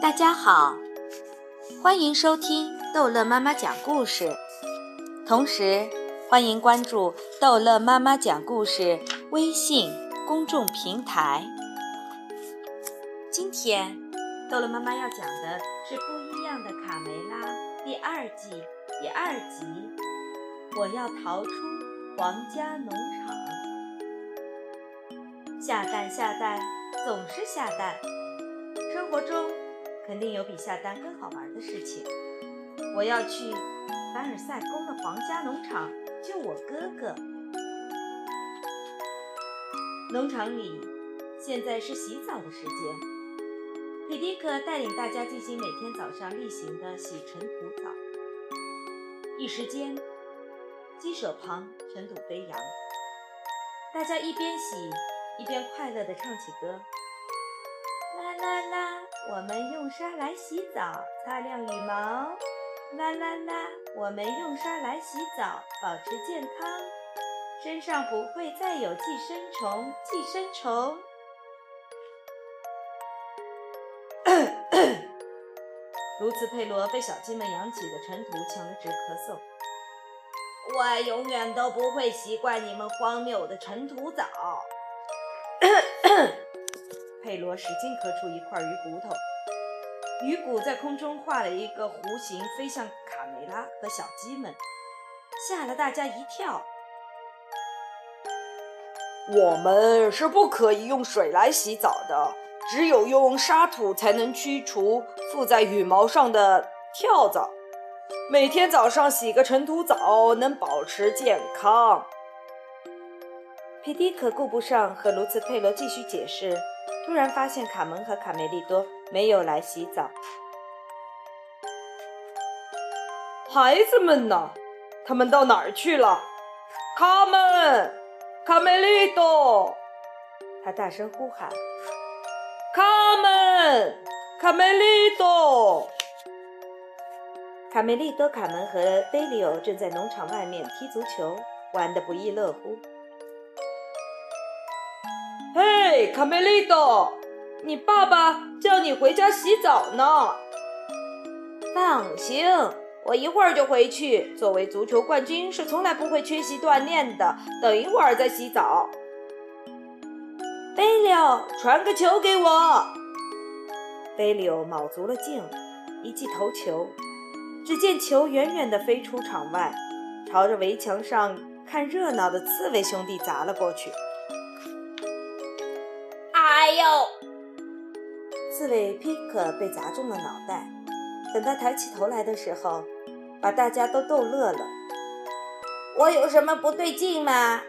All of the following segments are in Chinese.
大家好，欢迎收听逗乐妈妈讲故事，同时欢迎关注逗乐妈妈讲故事微信公众平台。今天逗乐妈妈要讲的是《不一样的卡梅拉》第二季第二集，我要逃出皇家农场。下蛋下蛋总是下蛋，生活中肯定有比下蛋更好玩的事情。我要去凡尔赛宫的皇家农场救我哥哥。农场里现在是洗澡的时间，皮迪克带领大家进行每天早上例行的洗尘土澡。一时间，鸡舍旁尘土飞扬，大家一边洗。一边快乐地唱起歌，啦啦啦，我们用刷来洗澡，擦亮羽毛。啦啦啦，我们用刷来洗澡，保持健康，身上不会再有寄生虫。寄生虫。卢茨佩罗被小鸡们扬起的尘土呛得直咳嗽。我永远都不会习惯你们荒谬的尘土澡。佩罗使劲咳出一块鱼骨头，鱼骨在空中画了一个弧形，飞向卡梅拉和小鸡们，吓了大家一跳。我们是不可以用水来洗澡的，只有用沙土才能驱除附在羽毛上的跳蚤。每天早上洗个尘土澡，能保持健康。皮迪可顾不上和卢茨佩罗继续解释，突然发现卡门和卡梅利多没有来洗澡。孩子们呢？他们到哪儿去了？卡门，卡梅利多！他大声呼喊：“卡门，卡梅利多！”卡梅利多、卡门和贝利欧正在农场外面踢足球，玩得不亦乐乎。嘿，卡梅利多，你爸爸叫你回家洗澡呢。放心，我一会儿就回去。作为足球冠军，是从来不会缺席锻炼的。等一会儿再洗澡。贝利奥，传个球给我。贝利奥卯足了劲，一记头球，只见球远远地飞出场外，朝着围墙上看热闹的刺猬兄弟砸了过去。哎呦！刺猬皮克被砸中了脑袋。等他抬起头来的时候，把大家都逗乐了。我有什么不对劲吗？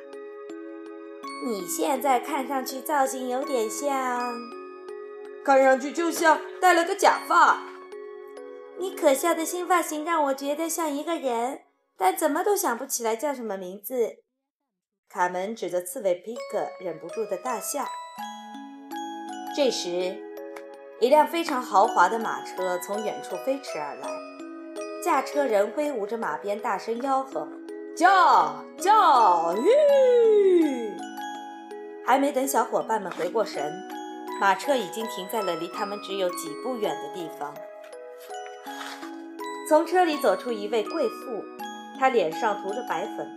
你现在看上去造型有点像，看上去就像戴了个假发。你可笑的新发型让我觉得像一个人，但怎么都想不起来叫什么名字。卡门指着刺猬皮克，忍不住的大笑。这时，一辆非常豪华的马车从远处飞驰而来，驾车人挥舞着马鞭，大声吆喝：“驾驾驭！”还没等小伙伴们回过神，马车已经停在了离他们只有几步远的地方。从车里走出一位贵妇，她脸上涂着白粉，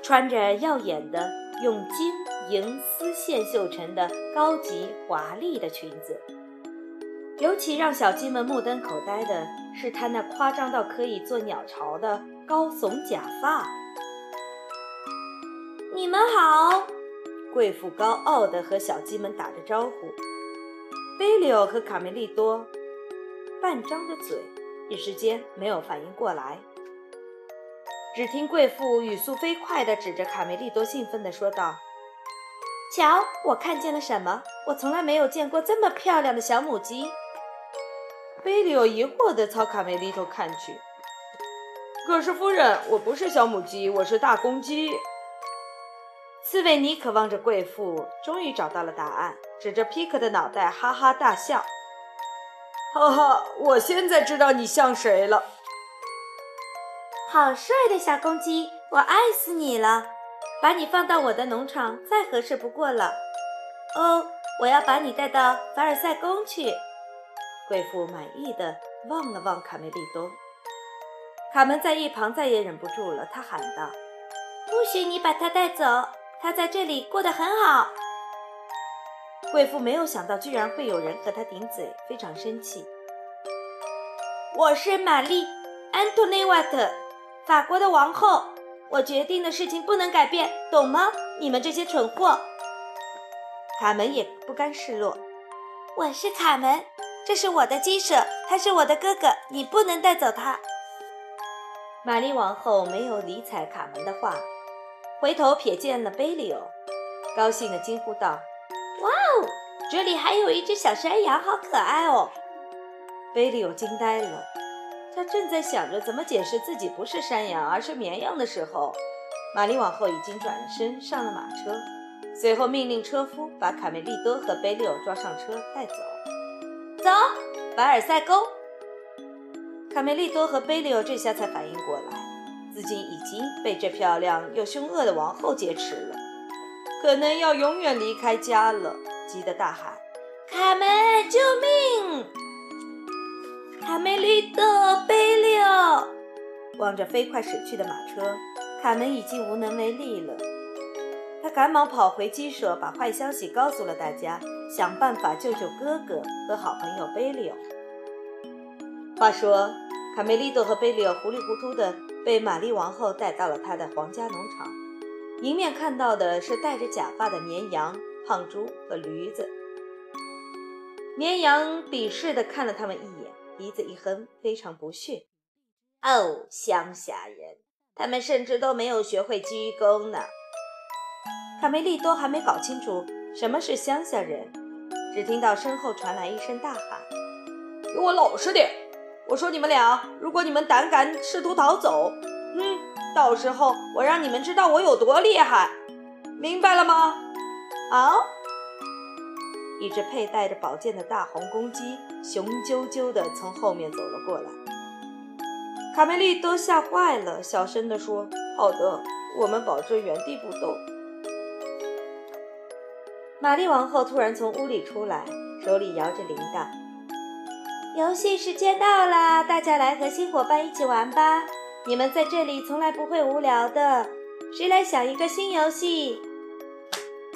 穿着耀眼的用金。银丝线绣成的高级华丽的裙子，尤其让小鸡们目瞪口呆的是她那夸张到可以做鸟巢的高耸假发。你们好，贵妇高傲地和小鸡们打着招呼。贝利奥和卡梅利多半张着嘴，一时间没有反应过来。只听贵妇语速飞快地指着卡梅利多，兴奋地说道。瞧，我看见了什么？我从来没有见过这么漂亮的小母鸡。贝利奥疑惑地朝卡梅利多看去。可是夫人，我不是小母鸡，我是大公鸡。刺猬尼渴望着贵妇，终于找到了答案，指着皮克的脑袋哈哈大笑。哈哈，我现在知道你像谁了。好帅的小公鸡，我爱死你了。把你放到我的农场再合适不过了。哦，我要把你带到凡尔赛宫去。贵妇满意的望了望卡梅利多。卡门在一旁再也忍不住了，他喊道：“不许你把他带走！他在这里过得很好。”贵妇没有想到，居然会有人和他顶嘴，非常生气。我是玛丽·安托内瓦特，法国的王后。我决定的事情不能改变，懂吗？你们这些蠢货！卡门也不甘示弱。我是卡门，这是我的鸡舍，他是我的哥哥，你不能带走他。玛丽王后没有理睬卡门的话，回头瞥见了贝利欧，高兴地惊呼道：“哇哦，这里还有一只小山羊，好可爱哦！”贝利欧惊呆了。正在想着怎么解释自己不是山羊而是绵羊的时候，玛丽王后已经转身上了马车，随后命令车夫把卡梅利多和贝利欧抓上车带走。走，凡尔赛宫。卡梅利多和贝利欧这下才反应过来，自己已经被这漂亮又凶恶的王后劫持了，可能要永远离开家了，急得大喊：“卡门，救命！”卡梅利多、贝利奥望着飞快驶去的马车，卡门已经无能为力了。他赶忙跑回鸡舍，把坏消息告诉了大家，想办法救救哥哥和好朋友贝利奥。话说，卡梅利多和贝利奥糊里糊涂地被玛丽王后带到了她的皇家农场，迎面看到的是戴着假发的绵羊、胖猪和驴子。绵羊鄙视地看了他们一眼。鼻子一哼，非常不屑。哦，乡下人，他们甚至都没有学会鞠躬呢。卡梅利多还没搞清楚什么是乡下人，只听到身后传来一声大喊：“给我老实点！我说你们俩，如果你们胆敢试图逃走，嗯，到时候我让你们知道我有多厉害，明白了吗？”好。一只佩戴着宝剑的大红公鸡雄赳赳地从后面走了过来，卡梅利多吓坏了，小声地说：“好的，我们保证原地不动。”玛丽王后突然从屋里出来，手里摇着铃铛。游戏时间到啦，大家来和新伙伴一起玩吧！你们在这里从来不会无聊的。谁来想一个新游戏？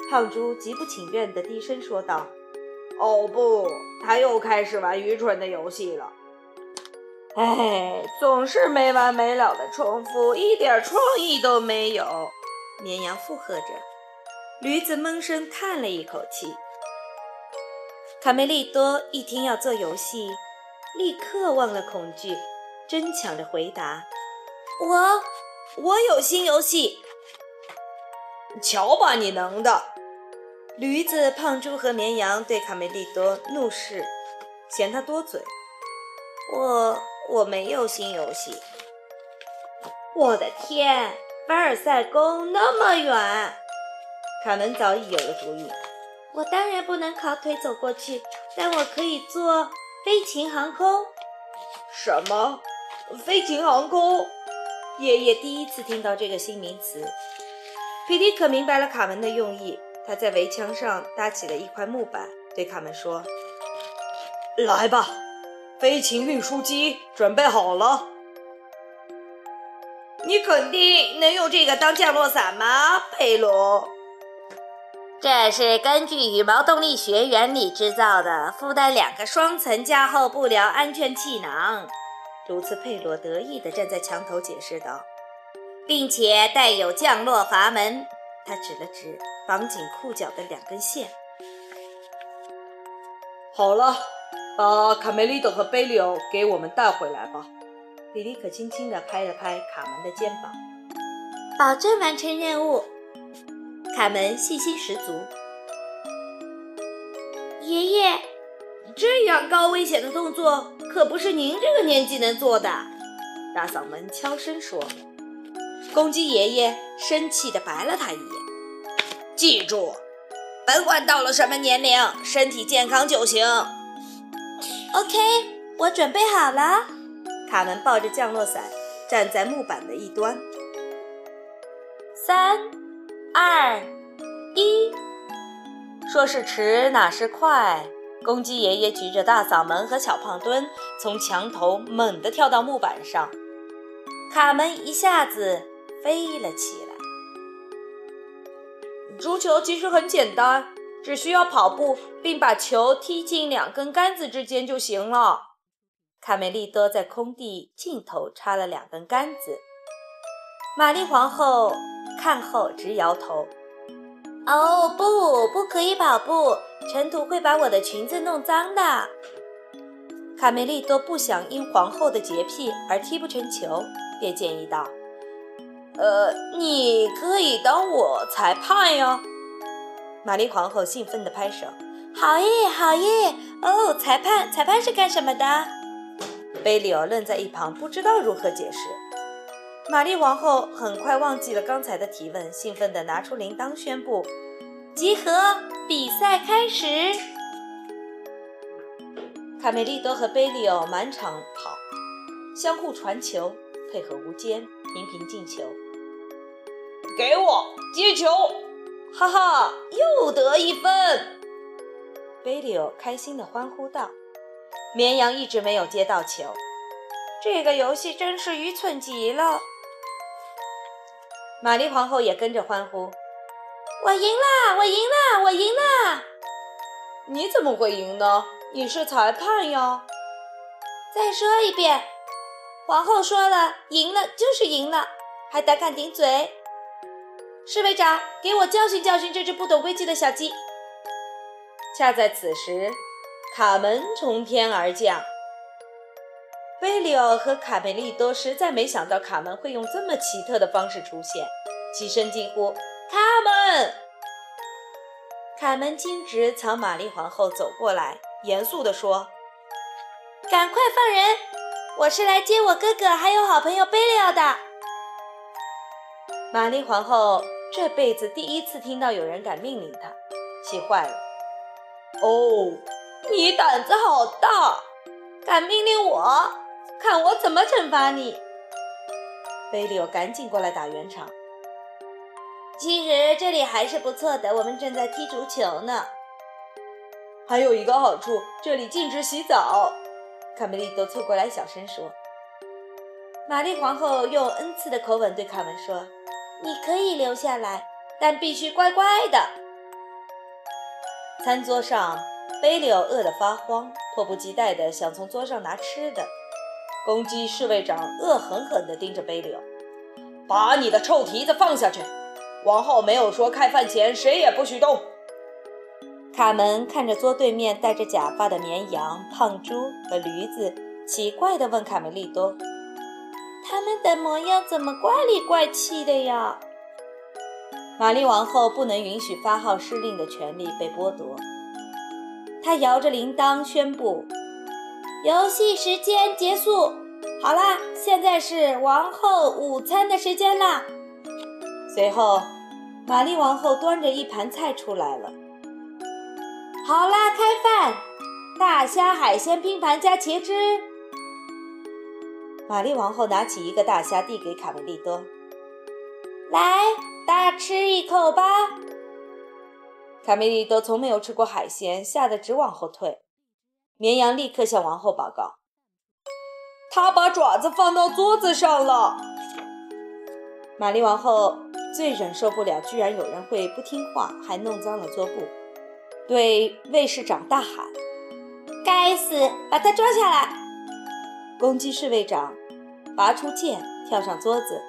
胖猪极不情愿地低声说道：“哦不，他又开始玩愚蠢的游戏了。哎，总是没完没了的重复，一点创意都没有。”绵羊附和着，驴子闷声叹了一口气。卡梅利多一听要做游戏，立刻忘了恐惧，争抢着回答：“我，我有新游戏。”瞧把你能的！驴子、胖猪和绵羊对卡梅利多怒视，嫌他多嘴。我我没有新游戏。我的天，凡尔赛宫那么远！卡门早已有了主意。我当然不能烤腿走过去，但我可以坐飞禽航空。什么？飞禽航空？爷爷第一次听到这个新名词。皮迪可明白了卡门的用意，他在围墙上搭起了一块木板，对卡门说：“来吧，飞禽运输机准备好了。你肯定能用这个当降落伞吗，佩罗？这是根据羽毛动力学原理制造的，附带两个双层加厚布料安全气囊。”如此，佩罗得意地站在墙头解释道。并且带有降落阀门，他指了指绑紧裤脚的两根线。好了，把卡梅利多和贝利欧给我们带回来吧。比利可轻轻地拍了拍卡门的肩膀，保证完成任务。卡门信心十足。爷爷，这样高危险的动作可不是您这个年纪能做的。大嗓门悄声说。公鸡爷爷生气地白了他一眼。记住，甭管到了什么年龄，身体健康就行。OK，我准备好了。卡门抱着降落伞站在木板的一端。三、二、一，说是迟哪是快？公鸡爷爷举着大嗓门和小胖墩从墙头猛地跳到木板上，卡门一下子飞了起来。足球其实很简单，只需要跑步并把球踢进两根杆子之间就行了。卡梅利多在空地尽头插了两根杆子。玛丽皇后看后直摇头：“哦，不，不可以跑步。”尘土会把我的裙子弄脏的。卡梅利多不想因皇后的洁癖而踢不成球，便建议道：“呃，你可以当我裁判呀。”玛丽皇后兴奋地拍手：“好耶，好耶！哦，裁判，裁判是干什么的？”贝里奥愣在一旁，不知道如何解释。玛丽皇后很快忘记了刚才的提问，兴奋地拿出铃铛宣布：“集合！”比赛开始，卡梅利多和贝利奥满场跑，相互传球，配合无间，频频进球。给我接球！哈哈，又得一分！贝利奥开心地欢呼道。绵羊一直没有接到球，这个游戏真是愚蠢极了。玛丽皇后也跟着欢呼。我赢了！我赢了！我赢了！你怎么会赢呢？你是裁判呀！再说一遍，皇后说了，赢了就是赢了，还胆敢顶嘴！侍卫长，给我教训教训这只不懂规矩的小鸡！恰在此时，卡门从天而降。贝里奥和卡梅利多实在没想到卡门会用这么奇特的方式出现，齐声惊呼。卡门，卡门径直朝玛丽皇后走过来，严肃地说：“赶快放人！我是来接我哥哥还有好朋友贝利奥的。”玛丽皇后这辈子第一次听到有人敢命令他，气坏了。哦，你胆子好大，敢命令我？看我怎么惩罚你！贝利奥赶紧过来打圆场。其实这里还是不错的，我们正在踢足球呢。还有一个好处，这里禁止洗澡。卡梅利多凑过来小声说。玛丽皇后用恩赐的口吻对卡门说：“你可以留下来，但必须乖乖的。”餐桌上，贝里奥饿得发慌，迫不及待地想从桌上拿吃的。公鸡侍卫长恶狠狠地盯着贝里奥：“把你的臭蹄子放下去！”王后没有说开饭前谁也不许动。卡门看着桌对面戴着假发的绵羊、胖猪和驴子，奇怪地问卡梅利多：“他们的模样怎么怪里怪气的呀？”玛丽王后不能允许发号施令的权利被剥夺，她摇着铃铛宣布：“游戏时间结束。好啦，现在是王后午餐的时间啦。”随后。玛丽王后端着一盘菜出来了。好啦，开饭！大虾海鲜拼盘加茄汁。玛丽王后拿起一个大虾递给卡梅利多，来，大吃一口吧。卡梅利多从没有吃过海鲜，吓得直往后退。绵羊立刻向王后报告：“他把爪子放到桌子上了。”玛丽王后。最忍受不了，居然有人会不听话，还弄脏了桌布，对卫士长大喊：“该死，把他抓下来！”攻击侍卫长拔出剑，跳上桌子，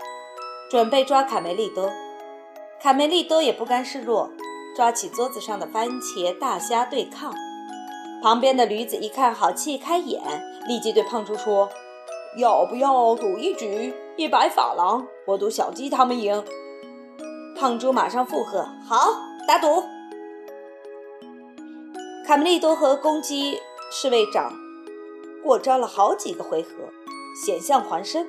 准备抓卡梅利多。卡梅利多也不甘示弱，抓起桌子上的番茄大虾对抗。旁边的驴子一看，好气开眼，立即对胖猪说：“要不要赌一局？一百法郎，我赌小鸡他们赢。”胖猪马上附和：“好，打赌。”卡梅利多和公鸡侍卫长过招了好几个回合，险象环生。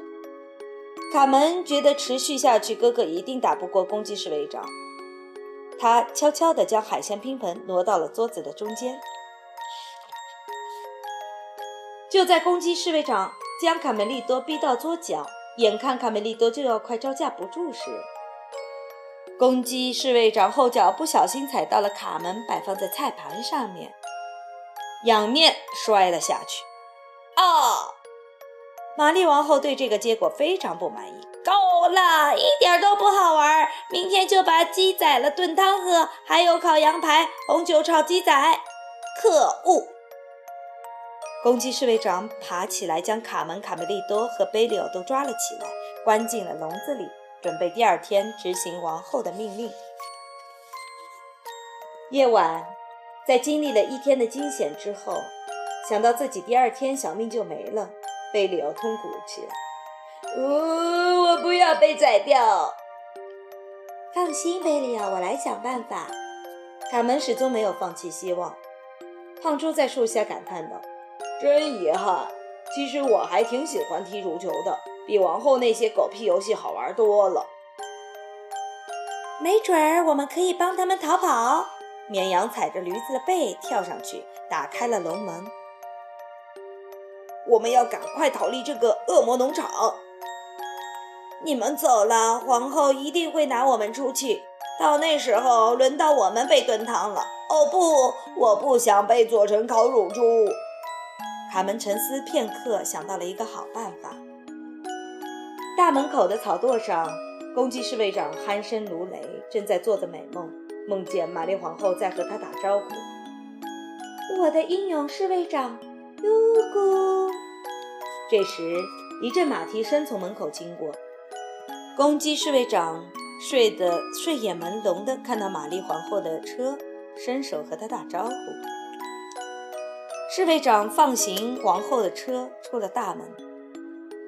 卡门觉得持续下去，哥哥一定打不过公鸡侍卫长。他悄悄地将海鲜拼盆挪到了桌子的中间。就在公鸡侍卫长将卡梅利多逼到桌角，眼看卡梅利多就要快招架不住时，公鸡侍卫长后脚不小心踩到了卡门摆放在菜盘上面，仰面摔了下去。哦！玛丽王后对这个结果非常不满意。够了，一点都不好玩！明天就把鸡宰了炖汤喝，还有烤羊排、红酒炒鸡仔。可恶！公鸡侍卫长爬起来，将卡门、卡梅利多和贝利欧都抓了起来，关进了笼子里。准备第二天执行王后的命令。夜晚，在经历了一天的惊险之后，想到自己第二天小命就没了，贝里奥痛苦起来。呜，我不要被宰掉！放心，贝里奥，我来想办法。卡门始终没有放弃希望。胖猪在树下感叹道：“真遗憾，其实我还挺喜欢踢足球的。”比王后那些狗屁游戏好玩多了。没准儿我们可以帮他们逃跑。绵羊踩着驴子的背跳上去，打开了笼门。我们要赶快逃离这个恶魔农场。你们走了，皇后一定会拿我们出去。到那时候，轮到我们被炖汤了。哦不，我不想被做成烤乳猪。卡门沉思片刻，想到了一个好办法。大门口的草垛上，公鸡侍卫长鼾声如雷，正在做着美梦，梦见玛丽皇后在和他打招呼。我的英勇侍卫长，嘟咕！这时，一阵马蹄声从门口经过，公鸡侍卫长睡得睡眼朦胧的看到玛丽皇后的车，伸手和她打招呼。侍卫长放行皇后的车，出了大门，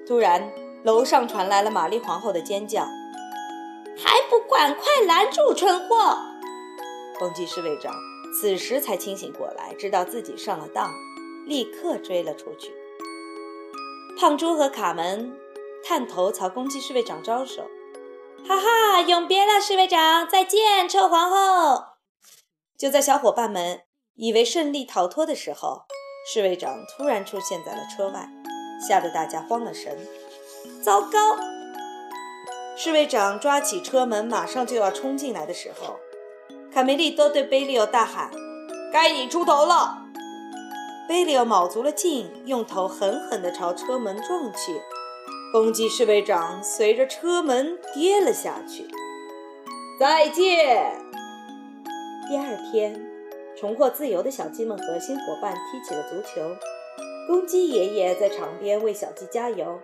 突然。楼上传来了玛丽皇后的尖叫：“还不赶快拦住蠢货！”公鸡侍卫长此时才清醒过来，知道自己上了当，立刻追了出去。胖猪和卡门探头朝公鸡侍卫长招手：“哈哈，永别了，侍卫长！再见，臭皇后！”就在小伙伴们以为顺利逃脱的时候，侍卫长突然出现在了车外，吓得大家慌了神。糟糕！侍卫长抓起车门，马上就要冲进来的时候，卡梅利多对贝利欧大喊：“该你出头了！”贝利欧卯足了劲，用头狠狠地朝车门撞去，公鸡侍卫长随着车门跌了下去。再见！第二天，重获自由的小鸡们和新伙伴踢起了足球，公鸡爷爷在场边为小鸡加油。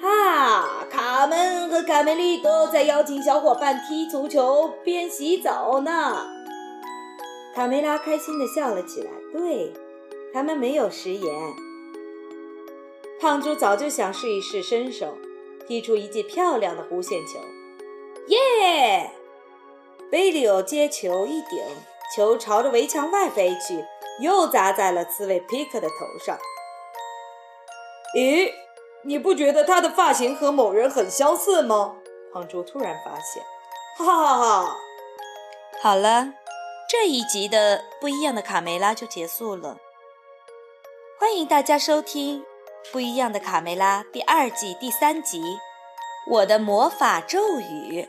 哈！卡门和卡梅利多在邀请小伙伴踢足球边洗澡呢。卡梅拉开心地笑了起来。对，他们没有食言。胖猪早就想试一试身手，踢出一记漂亮的弧线球。耶！贝利欧接球一顶，球朝着围墙外飞去，又砸在了刺猬皮克的头上。咦？你不觉得他的发型和某人很相似吗？胖猪突然发现，哈哈哈哈！好了，这一集的不一样的卡梅拉就结束了。欢迎大家收听《不一样的卡梅拉》第二季第三集《我的魔法咒语》。